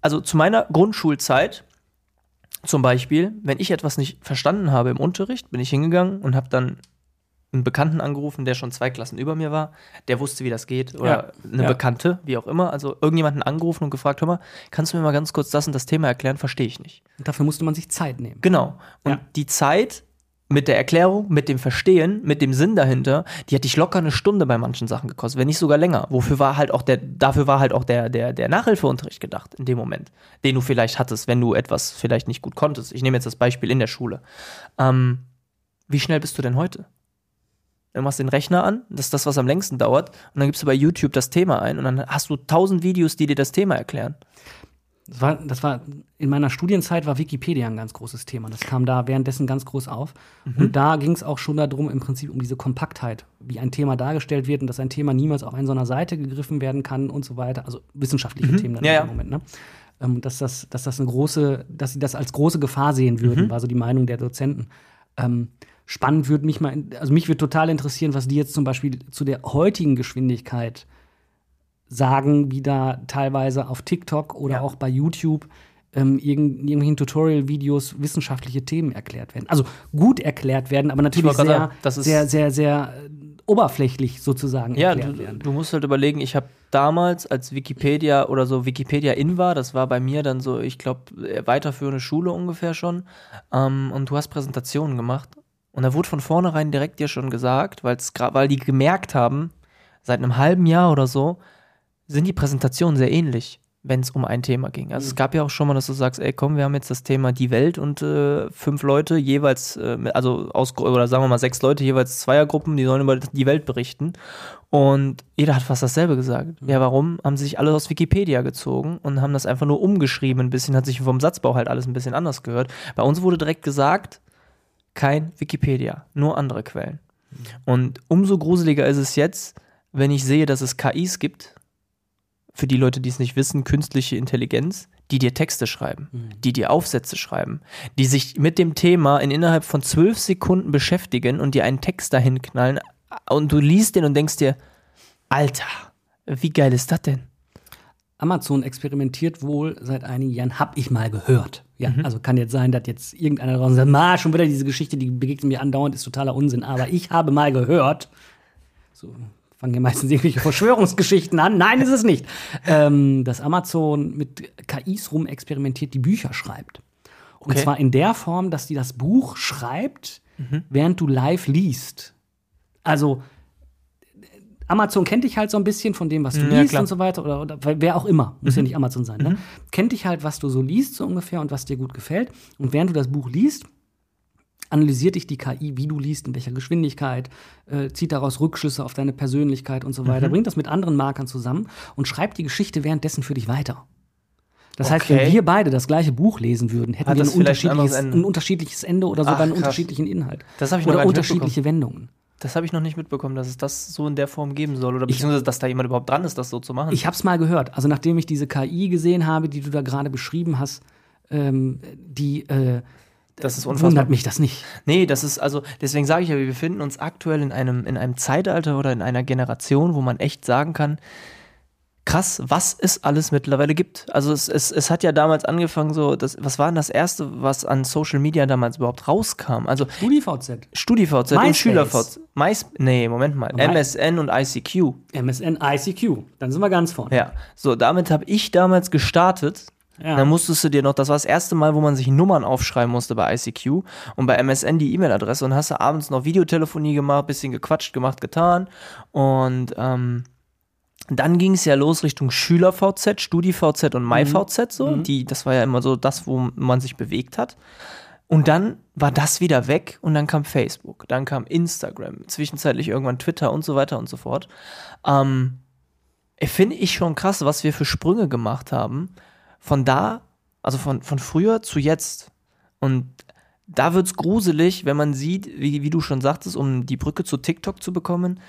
also zu meiner Grundschulzeit zum Beispiel, wenn ich etwas nicht verstanden habe im Unterricht, bin ich hingegangen und habe dann einen Bekannten angerufen, der schon zwei Klassen über mir war, der wusste, wie das geht, oder ja, eine ja. Bekannte, wie auch immer. Also irgendjemanden angerufen und gefragt, hör mal, kannst du mir mal ganz kurz das und das Thema erklären? Verstehe ich nicht. Und dafür musste man sich Zeit nehmen. Genau. Und ja. die Zeit mit der Erklärung, mit dem Verstehen, mit dem Sinn dahinter, die hat dich locker eine Stunde bei manchen Sachen gekostet, wenn nicht sogar länger. Wofür war halt auch der, dafür war halt auch der, der, der Nachhilfeunterricht gedacht in dem Moment, den du vielleicht hattest, wenn du etwas vielleicht nicht gut konntest. Ich nehme jetzt das Beispiel in der Schule. Ähm, wie schnell bist du denn heute? Du machst den Rechner an, das ist das, was am längsten dauert, und dann gibst du bei YouTube das Thema ein und dann hast du tausend Videos, die dir das Thema erklären. Das war, das war, in meiner Studienzeit war Wikipedia ein ganz großes Thema. Das kam da währenddessen ganz groß auf. Mhm. Und da ging es auch schon darum, im Prinzip um diese Kompaktheit, wie ein Thema dargestellt wird und dass ein Thema niemals auf einer so einer Seite gegriffen werden kann und so weiter. Also wissenschaftliche mhm. Themen dann ja, im Moment, ne? Ähm, dass, das, dass das eine große, dass sie das als große Gefahr sehen würden, mhm. war so die Meinung der Dozenten. Ähm, spannend würde mich mal, also mich würde total interessieren, was die jetzt zum Beispiel zu der heutigen Geschwindigkeit sagen, wie da teilweise auf TikTok oder ja. auch bei YouTube ähm, irgendwelchen Tutorial-Videos wissenschaftliche Themen erklärt werden. Also gut erklärt werden, aber natürlich sehr, sagen, sehr, sehr, sehr äh, oberflächlich sozusagen ja, erklärt du, werden. Du musst halt überlegen, ich habe damals, als Wikipedia oder so Wikipedia in war, das war bei mir dann so, ich glaube, weiterführende Schule ungefähr schon, ähm, und du hast Präsentationen gemacht. Und da wurde von vornherein direkt dir schon gesagt, weil die gemerkt haben, seit einem halben Jahr oder so, sind die Präsentationen sehr ähnlich, wenn es um ein Thema ging. Also mhm. es gab ja auch schon mal, dass du sagst, ey komm, wir haben jetzt das Thema die Welt und äh, fünf Leute jeweils, äh, also aus oder sagen wir mal sechs Leute jeweils Zweiergruppen, die sollen über die Welt berichten. Und jeder hat fast dasselbe gesagt. Mhm. Ja, warum? Haben sie sich alle aus Wikipedia gezogen und haben das einfach nur umgeschrieben ein bisschen, hat sich vom Satzbau halt alles ein bisschen anders gehört. Bei uns wurde direkt gesagt, kein Wikipedia, nur andere Quellen. Mhm. Und umso gruseliger ist es jetzt, wenn ich sehe, dass es KIs gibt, für die Leute, die es nicht wissen, künstliche Intelligenz, die dir Texte schreiben, mhm. die dir Aufsätze schreiben, die sich mit dem Thema in innerhalb von zwölf Sekunden beschäftigen und dir einen Text dahin knallen und du liest den und denkst dir, Alter, wie geil ist das denn? Amazon experimentiert wohl seit einigen Jahren, hab ich mal gehört. Ja, mhm. also kann jetzt sein, dass jetzt irgendeiner draußen sagt, ma, schon wieder diese Geschichte, die begegnet mir andauernd, ist totaler Unsinn. Aber ich habe mal gehört, so fangen ja meistens irgendwelche Verschwörungsgeschichten an. Nein, ist es nicht. Ähm, dass Amazon mit KIs rum experimentiert, die Bücher schreibt. Und okay. zwar in der Form, dass die das Buch schreibt, mhm. während du live liest. Also Amazon kennt dich halt so ein bisschen von dem, was du ja, liest klar. und so weiter, oder, oder, wer auch immer, muss mhm. ja nicht Amazon sein, ne? Mhm. Kennt dich halt, was du so liest, so ungefähr, und was dir gut gefällt. Und während du das Buch liest, analysiert dich die KI, wie du liest, in welcher Geschwindigkeit, äh, zieht daraus Rückschlüsse auf deine Persönlichkeit und so weiter, mhm. bringt das mit anderen Markern zusammen und schreibt die Geschichte währenddessen für dich weiter. Das okay. heißt, wenn wir beide das gleiche Buch lesen würden, hätten Hat wir ein unterschiedliches, ein, ein unterschiedliches, Ende oder sogar Ach, einen unterschiedlichen Inhalt. Das ich oder unterschiedliche Wendungen. Das habe ich noch nicht mitbekommen, dass es das so in der Form geben soll oder beziehungsweise, dass da jemand überhaupt dran ist, das so zu machen. Ich habe es mal gehört. Also nachdem ich diese KI gesehen habe, die du da gerade beschrieben hast, ähm, die äh, Das ist unfassbar. Wundert mich das nicht. Nee, das ist also, deswegen sage ich ja, wir befinden uns aktuell in einem, in einem Zeitalter oder in einer Generation, wo man echt sagen kann, krass, was es alles mittlerweile gibt. Also es, es, es hat ja damals angefangen, so, das, was war denn das erste, was an Social Media damals überhaupt rauskam? Also StudiVZ. StudiVZ und MySpace. SchülerVZ. Mais, nee, Moment mal. My- MSN und ICQ. MSN, ICQ. Dann sind wir ganz vorne. Ja, so, damit habe ich damals gestartet. Ja. Dann musstest du dir noch, das war das erste Mal, wo man sich Nummern aufschreiben musste bei ICQ und bei MSN die E-Mail-Adresse und hast du abends noch Videotelefonie gemacht, bisschen gequatscht, gemacht, getan und ähm, dann ging es ja los Richtung SchülerVZ, StudiVZ und MyVZ so, die, das war ja immer so das, wo man sich bewegt hat. Und dann war das wieder weg und dann kam Facebook, dann kam Instagram, zwischenzeitlich irgendwann Twitter und so weiter und so fort. Ähm, finde ich schon krass, was wir für Sprünge gemacht haben. Von da, also von, von früher zu jetzt. Und da wird's gruselig, wenn man sieht, wie, wie du schon sagtest, um die Brücke zu TikTok zu bekommen,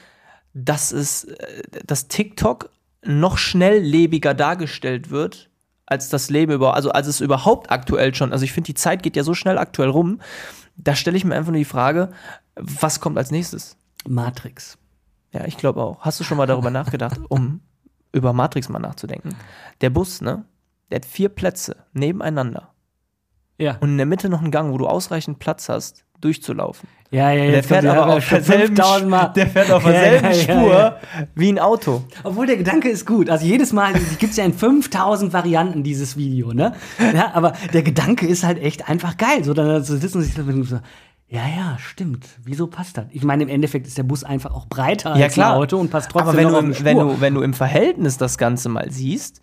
dass es, äh, dass TikTok noch schnelllebiger dargestellt wird, als das Leben über, also als es überhaupt aktuell schon, also ich finde, die Zeit geht ja so schnell aktuell rum, da stelle ich mir einfach nur die Frage, was kommt als nächstes? Matrix. Ja, ich glaube auch. Hast du schon mal darüber <laughs> nachgedacht, um über Matrix mal nachzudenken? Der Bus, ne? Der hat vier Plätze nebeneinander Ja. und in der Mitte noch einen Gang, wo du ausreichend Platz hast, durchzulaufen. Ja, ja, Der jetzt fährt aber auf derselben, 5000 Mal. der fährt auf <laughs> Ja, derselben ja, ja, Spur ja. wie ein Auto. Obwohl der Gedanke ist gut. Also jedes Mal gibt es ja in 5000 Varianten dieses Video, ne? Ja, aber der Gedanke ist halt echt einfach geil. So, dann so sitzen sich so, ja, ja, stimmt. Wieso passt das? Ich meine, im Endeffekt ist der Bus einfach auch breiter Ja, als klar. ein Auto und passt trotzdem Aber wenn noch du, im, Spur. wenn, du, wenn du im Verhältnis das Ganze mal siehst,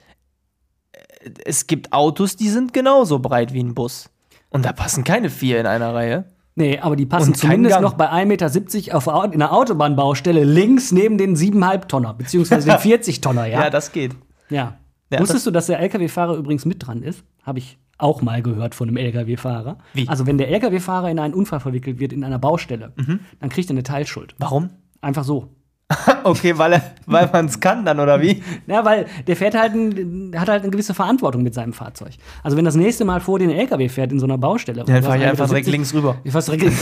es gibt Autos, die sind genauso breit wie ein Bus. Und da passen keine vier in einer Reihe. Nee, aber die passen zumindest Gang. noch bei 1,70 Meter auf, Au- in einer Autobahnbaustelle links neben den 7,5 Tonner, beziehungsweise den <laughs> 40 Tonner, ja? Ja, das geht. Ja. Ja, Wusstest du, dass der LKW-Fahrer übrigens mit dran ist? Habe ich auch mal gehört von einem LKW-Fahrer. Wie? Also, wenn der LKW-Fahrer in einen Unfall verwickelt wird in einer Baustelle, Mhm. dann kriegt er eine Teilschuld. Warum? Einfach so. <laughs> Okay, weil, er, weil man es kann dann, oder wie? Ja, weil der fährt halt, ein, hat halt eine gewisse Verantwortung mit seinem Fahrzeug. Also, wenn das nächste Mal vor den LKW fährt in so einer Baustelle. Dann und fahr ich einfach direkt 1,70 links rüber. Ich fass direkt,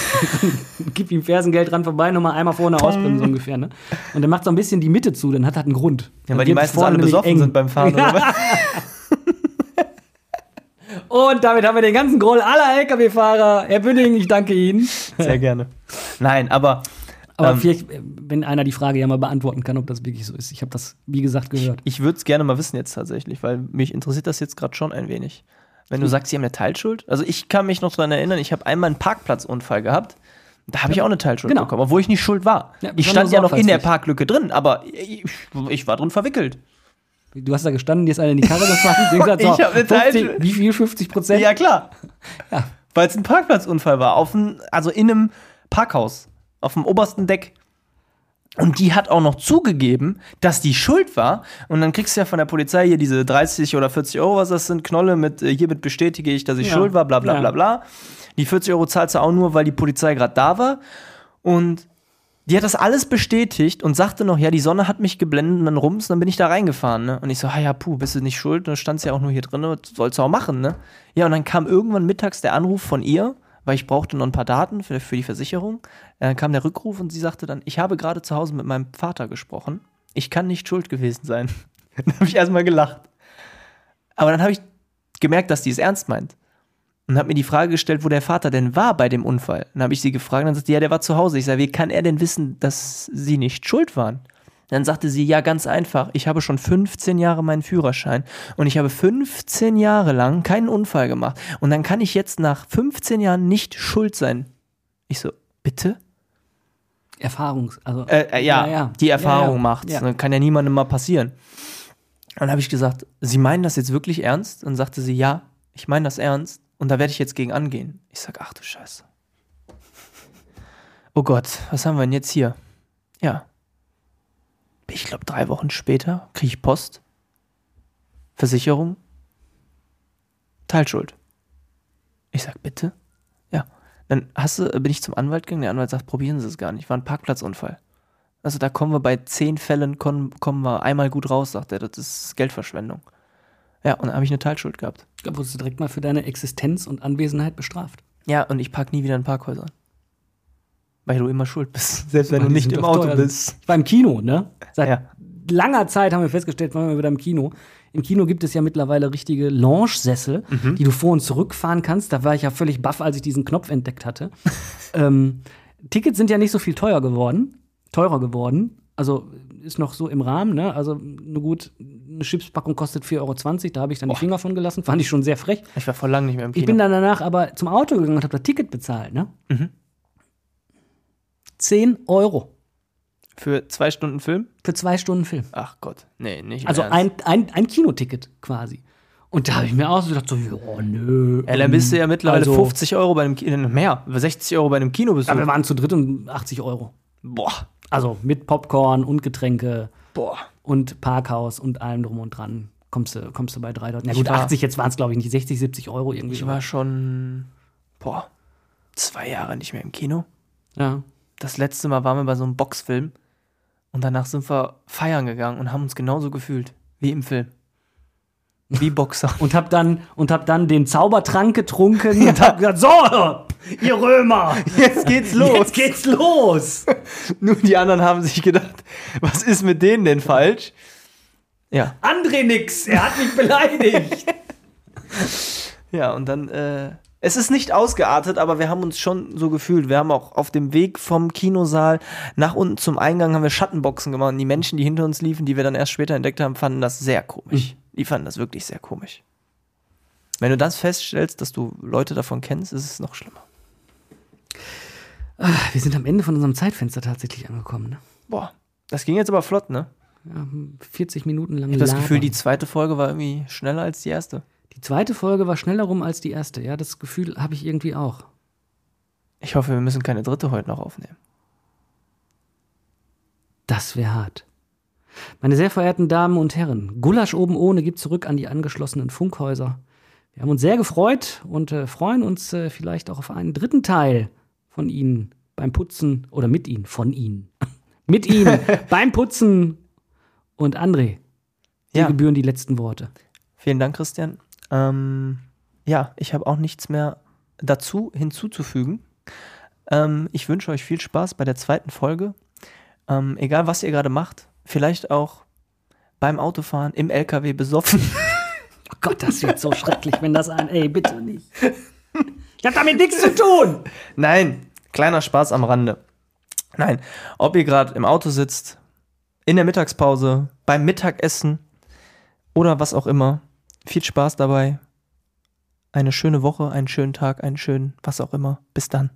<laughs> gib ihm Fersengeld dran vorbei, nochmal einmal vorne ausbremsen, so ungefähr, ne? Und dann macht so ein bisschen die Mitte zu, dann hat er einen Grund. Ja, Dann weil die vorne alle besoffen eng. sind beim Fahren. Oder? <laughs> Und damit haben wir den ganzen Groll aller LKW-Fahrer. Herr Bünding, ich danke Ihnen. Sehr gerne. Nein, aber Aber Ähm. vielleicht, wenn einer die Frage ja mal beantworten kann, ob das wirklich so ist. Ich habe das, wie gesagt, gehört. ich würde es gerne mal wissen jetzt tatsächlich, weil mich interessiert das jetzt gerade schon ein wenig. Wenn du sagst, sie haben eine Teilschuld. Also ich kann mich noch daran erinnern, ich habe einmal einen Parkplatzunfall gehabt. Da habe ich auch eine Teilschuld Genau. bekommen, obwohl ich nicht schuld war. Ja, ich stand ja noch in der. Parklücke drin, aber ich, ich war drin verwickelt. Du hast da gestanden, dir ist einer in die Karre <laughs> gefahren. hast gesagt, Ich hab eine 50, Teilschuld. Wie viel? 50 Prozent? Ja, klar. Ja. Weil es ein Parkplatzunfall war, auf ein, also in einem Parkhaus, auf dem obersten Deck. Und die hat auch noch zugegeben, dass die schuld war. Und dann kriegst du ja von der Polizei hier diese 30 oder 40 Euro, was das sind, Knolle mit, äh, hiermit bestätige ich, dass ich Ja. schuld war, bla bla Ja. bla bla. Die 40 Euro zahlst du auch nur, weil die Polizei gerade da war. Und die hat das alles bestätigt und sagte noch, ja, die Sonne hat mich geblendet und dann rums, und dann bin ich da reingefahren, ne? Und ich so, ah ja, puh, bist du nicht schuld? Und dann stand ja auch nur hier drin, sollst du auch machen, ne? Ja, und dann kam irgendwann mittags der Anruf von ihr, weil ich brauchte noch ein paar Daten für, für die Versicherung. Dann kam der Rückruf und sie sagte dann, ich habe gerade zu Hause mit meinem Vater gesprochen. Ich kann nicht schuld gewesen sein. <laughs> dann habe ich erstmal gelacht. Aber dann habe ich gemerkt, dass die es ernst meint. Und habe mir die Frage gestellt, wo der Vater denn war bei dem Unfall. Dann habe ich sie gefragt, dann sagte sie, ja, der war zu Hause. Ich sage, wie kann er denn wissen, dass sie nicht schuld waren? Dann sagte sie, ja, ganz einfach. Ich habe schon 15 Jahre meinen Führerschein und ich habe 15 Jahre lang keinen Unfall gemacht. Und dann kann ich jetzt nach 15 Jahren nicht schuld sein. Ich so, bitte? Erfahrungs-, also. Äh, äh, ja, Ja, ja. die Erfahrung Ja, ja. macht's. Ja. Ne? Kann ja niemandem mal passieren. Und dann habe ich gesagt, Sie meinen das jetzt wirklich ernst? Und sagte sie, ja, ich meine das ernst. Und da werde ich jetzt gegen angehen. Ich sag, ach du Scheiße. Oh Gott, was haben wir denn jetzt hier? Ja. Ich glaube, drei Wochen später kriege ich Post. Versicherung. Teilschuld. Ich sag, bitte? Ja. Dann hast du, bin ich zum Anwalt gegangen. Der Anwalt sagt, probieren Sie es gar nicht. War ein Parkplatzunfall. Also da kommen wir bei zehn Fällen, kommen, kommen wir einmal gut raus, sagt er. Das ist Geldverschwendung. Ja, und dann habe ich eine Teilschuld gehabt. Da wurdest du direkt mal für deine Existenz und Anwesenheit bestraft. Ja, und ich park nie wieder in Parkhäusern. Weil du immer schuld bist. <laughs> Selbst wenn du nicht im Auto teuer. bist. Ich war im Kino, ne? Seit Ja. langer Zeit haben wir festgestellt, waren wir wieder im Kino. Im Kino gibt es ja mittlerweile richtige Lounge-Sessel, Mhm. die du vor und zurückfahren kannst. Da war ich ja völlig baff, als ich diesen Knopf entdeckt hatte. <laughs> ähm, Tickets sind ja nicht so viel teuer geworden, teurer geworden. Also ist noch so im Rahmen, ne? Also nur gut, eine Chipspackung kostet 4,20 Euro, da habe ich dann die Finger von gelassen. Fand ich schon sehr frech. Ich war vor lang nicht mehr im Kino. Ich bin dann danach aber zum Auto gegangen und habe das Ticket bezahlt, ne? Mhm. 10 Euro Für zwei Stunden Film? für zwei Stunden Film. Ach Gott. Nee, nicht. Also ein, ein, ein Kinoticket quasi. Und da habe ich mir auch so gedacht, so, ja, nö. Ja, dann bist du ja mittlerweile Also- 50 Euro bei einem Kino, mehr, 60 Euro bei einem Kino bist Ja, wir waren zu dritt und 80 Euro. Boah, Also mit Popcorn und Getränke boah. und Parkhaus und allem drum und dran. Kommst du, kommst du bei drei Leuten. Ja Ich gut, war- 80, jetzt waren es glaube ich nicht 60, 70 Euro irgendwie. Ich war schon, boah, zwei Jahre nicht mehr im Kino. ja. Das letzte Mal waren wir bei so einem Boxfilm und danach sind wir feiern gegangen und haben uns genauso gefühlt wie im Film. Wie Boxer. Und hab dann, und hab dann den Zaubertrank getrunken und hab gesagt, so, ihr Römer, Jetzt geht's jetzt geht's los. <laughs> Nur die anderen haben sich gedacht, was ist mit denen denn falsch? Ja, André nix, er hat mich beleidigt. <laughs> ja, und dann, äh, es ist nicht ausgeartet, aber wir haben uns schon so gefühlt. Wir haben auch auf dem Weg vom Kinosaal nach unten zum Eingang haben wir Schattenboxen gemacht. Und die Menschen, die hinter uns liefen, die wir dann erst später entdeckt haben, fanden das sehr komisch. Die fanden das wirklich sehr komisch. Wenn du das feststellst, dass du Leute davon kennst, ist es noch schlimmer. Wir sind am Ende von unserem Zeitfenster tatsächlich angekommen. Ne? Boah, das ging jetzt aber flott, ne? Ja, 40 Minuten lang. Ich habe das Gefühl, die zweite Folge war irgendwie schneller als die erste. Die zweite Folge war schneller rum als die erste. Ja, das Gefühl habe ich irgendwie auch. Ich hoffe, wir müssen keine dritte heute noch aufnehmen. Das wäre hart. Meine sehr verehrten Damen und Herren, Gulasch oben ohne gibt zurück an die angeschlossenen Funkhäuser. Wir haben uns sehr gefreut und äh, freuen uns äh, vielleicht auch auf einen dritten Teil von Ihnen beim Putzen oder mit Ihnen, von Ihnen. <laughs> mit Ihnen <laughs> beim Putzen. Und André, dir Ja. gebühren die letzten Worte. Vielen Dank, Christian. Ähm, ja, ich habe auch nichts mehr dazu hinzuzufügen. Ähm, ich wünsche euch viel Spaß bei der zweiten Folge. Ähm, egal, was ihr gerade macht, vielleicht auch beim Autofahren, im LKW besoffen. <laughs> Oh Gott, das wird so schrecklich, wenn das ein. Ey, bitte nicht. Ich habe damit nichts zu tun. Nein, kleiner Spaß am Rande. Nein, ob ihr gerade im Auto sitzt, in der Mittagspause, beim Mittagessen oder was auch immer, viel Spaß dabei. Eine schöne Woche, einen schönen Tag, einen schönen was auch immer. Bis dann.